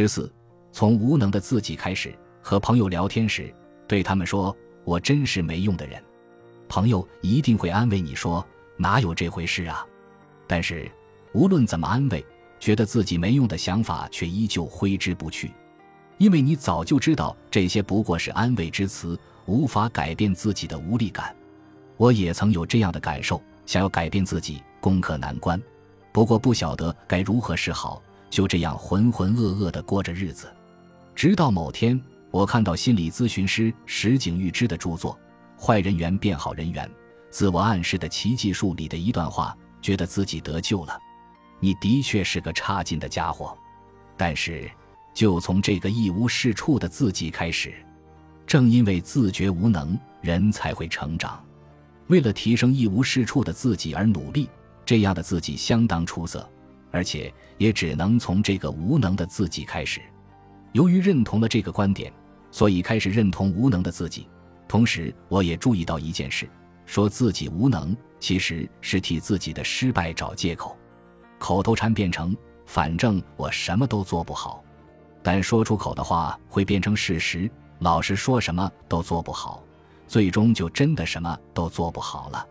十四，从无能的自己开始。和朋友聊天时，对他们说：“我真是没用的人。”朋友一定会安慰你说：“哪有这回事啊？”但是，无论怎么安慰，觉得自己没用的想法却依旧挥之不去，因为你早就知道这些不过是安慰之词，无法改变自己的无力感。我也曾有这样的感受，想要改变自己，攻克难关，不过不晓得该如何是好，就这样浑浑噩噩地过着日子。直到某天。我看到心理咨询师石井裕之的著作《坏人缘变好人缘：自我暗示的奇迹术》里的一段话，觉得自己得救了。你的确是个差劲的家伙，但是就从这个一无是处的自己开始，正因为自觉无能，人才会成长。为了提升一无是处的自己而努力，这样的自己相当出色，而且也只能从这个无能的自己开始。由于认同了这个观点，所以开始认同无能的自己。同时，我也注意到一件事：说自己无能，其实是替自己的失败找借口。口头禅变成“反正我什么都做不好”，但说出口的话会变成事实。老实说，什么都做不好，最终就真的什么都做不好了。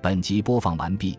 本集播放完毕，